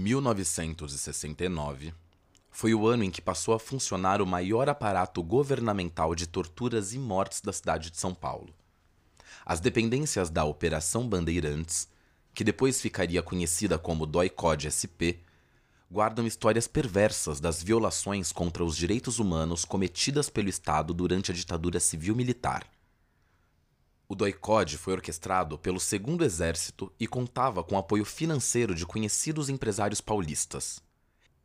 1969 foi o ano em que passou a funcionar o maior aparato governamental de torturas e mortes da cidade de São Paulo. As dependências da Operação Bandeirantes, que depois ficaria conhecida como DOI-CODE SP, guardam histórias perversas das violações contra os direitos humanos cometidas pelo Estado durante a ditadura civil-militar. O DOI-CODE foi orquestrado pelo Segundo Exército e contava com apoio financeiro de conhecidos empresários paulistas.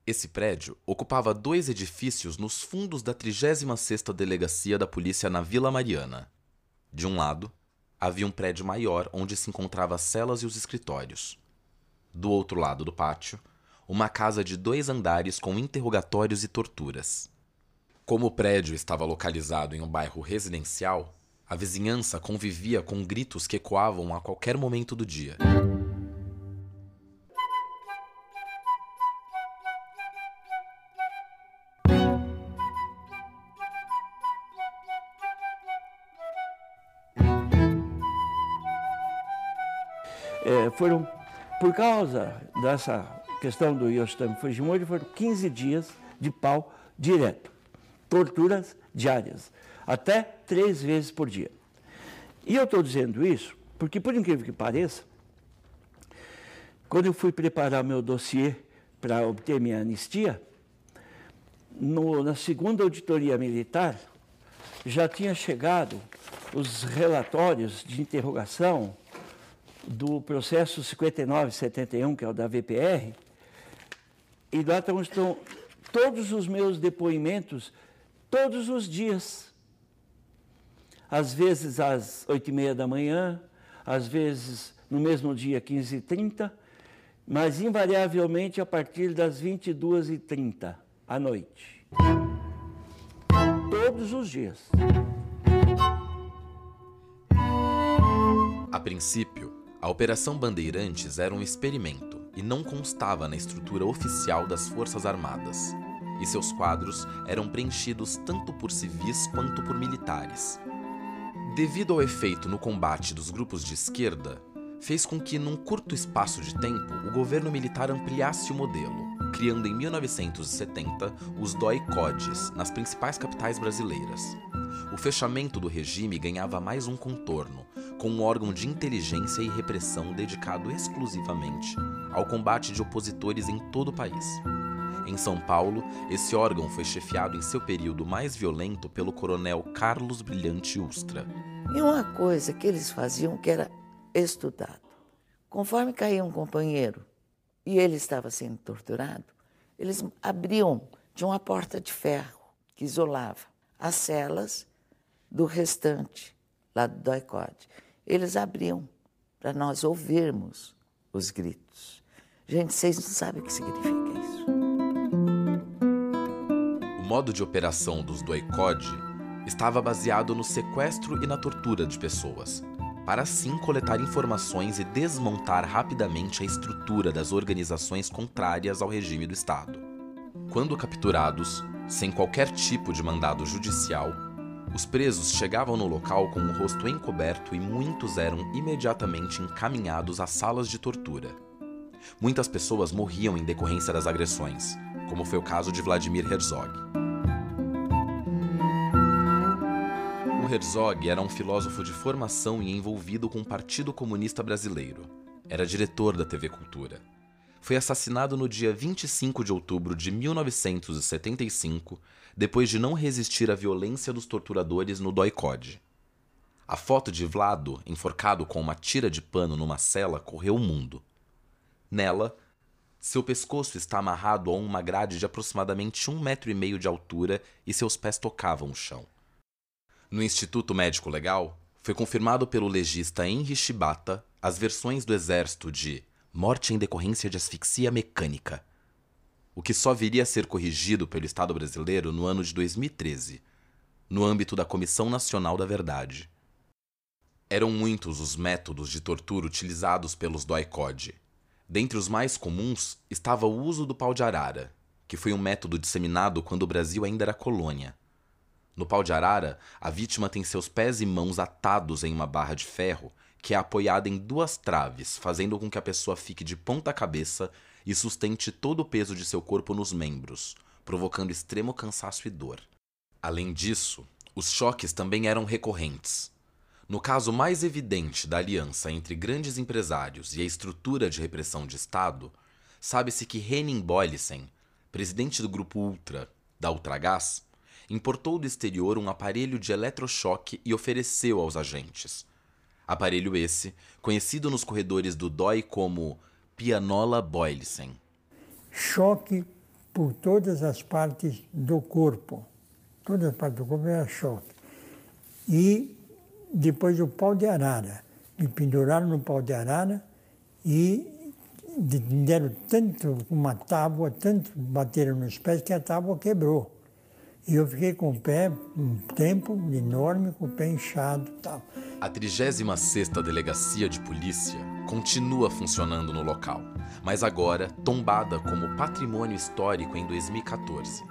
Esse prédio ocupava dois edifícios nos fundos da 36ª Delegacia da Polícia na Vila Mariana. De um lado, havia um prédio maior onde se encontravam as celas e os escritórios. Do outro lado do pátio, uma casa de dois andares com interrogatórios e torturas. Como o prédio estava localizado em um bairro residencial, a vizinhança convivia com gritos que ecoavam a qualquer momento do dia. É, foram, por causa dessa questão do Yostami Fujimori, foram 15 dias de pau direto. Torturas diárias, até três vezes por dia. E eu estou dizendo isso porque, por incrível que pareça, quando eu fui preparar meu dossiê para obter minha anistia, no, na segunda auditoria militar, já tinha chegado os relatórios de interrogação do processo 5971, que é o da VPR, e lá estão, estão todos os meus depoimentos, todos os dias. Às vezes às oito e meia da manhã, às vezes no mesmo dia, 15 e 30, mas invariavelmente a partir das 22 e 30 à noite. Todos os dias. A princípio, a Operação Bandeirantes era um experimento e não constava na estrutura oficial das Forças Armadas, e seus quadros eram preenchidos tanto por civis quanto por militares. Devido ao efeito no combate dos grupos de esquerda, fez com que, num curto espaço de tempo, o governo militar ampliasse o modelo, criando em 1970 os DOI-CODES nas principais capitais brasileiras. O fechamento do regime ganhava mais um contorno, com um órgão de inteligência e repressão dedicado exclusivamente ao combate de opositores em todo o país. Em São Paulo, esse órgão foi chefiado em seu período mais violento pelo coronel Carlos Brilhante Ustra. E uma coisa que eles faziam que era estudado. Conforme caía um companheiro e ele estava sendo torturado, eles abriam de uma porta de ferro que isolava as celas do restante lá do doicode eles abriam para nós ouvirmos os gritos. Gente, vocês não sabem o que significa modo de operação dos doicode estava baseado no sequestro e na tortura de pessoas, para assim coletar informações e desmontar rapidamente a estrutura das organizações contrárias ao regime do Estado. Quando capturados, sem qualquer tipo de mandado judicial, os presos chegavam no local com o rosto encoberto e muitos eram imediatamente encaminhados às salas de tortura. Muitas pessoas morriam em decorrência das agressões, como foi o caso de Vladimir Herzog. Herzog era um filósofo de formação e envolvido com o Partido Comunista Brasileiro. Era diretor da TV Cultura foi assassinado no dia 25 de outubro de 1975, depois de não resistir à violência dos torturadores no Doicode. A foto de Vlado, enforcado com uma tira de pano numa cela, correu o mundo. Nela, seu pescoço está amarrado a uma grade de aproximadamente um metro e meio de altura e seus pés tocavam o chão. No Instituto Médico Legal, foi confirmado pelo legista Henry Shibata as versões do exército de morte em decorrência de asfixia mecânica, o que só viria a ser corrigido pelo Estado brasileiro no ano de 2013, no âmbito da Comissão Nacional da Verdade. Eram muitos os métodos de tortura utilizados pelos DOI-CODE. Dentre os mais comuns estava o uso do pau de arara, que foi um método disseminado quando o Brasil ainda era colônia. No pau de arara, a vítima tem seus pés e mãos atados em uma barra de ferro que é apoiada em duas traves, fazendo com que a pessoa fique de ponta cabeça e sustente todo o peso de seu corpo nos membros, provocando extremo cansaço e dor. Além disso, os choques também eram recorrentes. No caso mais evidente da aliança entre grandes empresários e a estrutura de repressão de Estado, sabe-se que Henning Boylissen, presidente do grupo Ultra, da Ultragás, importou do exterior um aparelho de eletrochoque e ofereceu aos agentes. Aparelho esse, conhecido nos corredores do DOI como Pianola Boylissen. Choque por todas as partes do corpo. Todas as partes do corpo era choque. E depois o pau de arara. Me penduraram no pau de arara e deram tanto uma tábua, tanto bateram nos pés que a tábua quebrou. E eu fiquei com o pé um tempo enorme, com o pé inchado e tal. A 36ª Delegacia de Polícia continua funcionando no local, mas agora tombada como patrimônio histórico em 2014.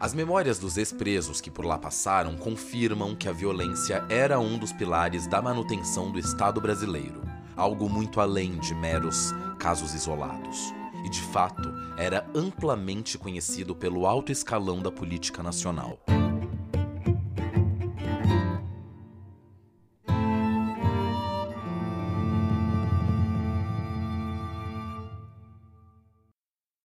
As memórias dos ex-presos que por lá passaram confirmam que a violência era um dos pilares da manutenção do Estado brasileiro, algo muito além de meros casos isolados. E de fato, era amplamente conhecido pelo alto escalão da política nacional.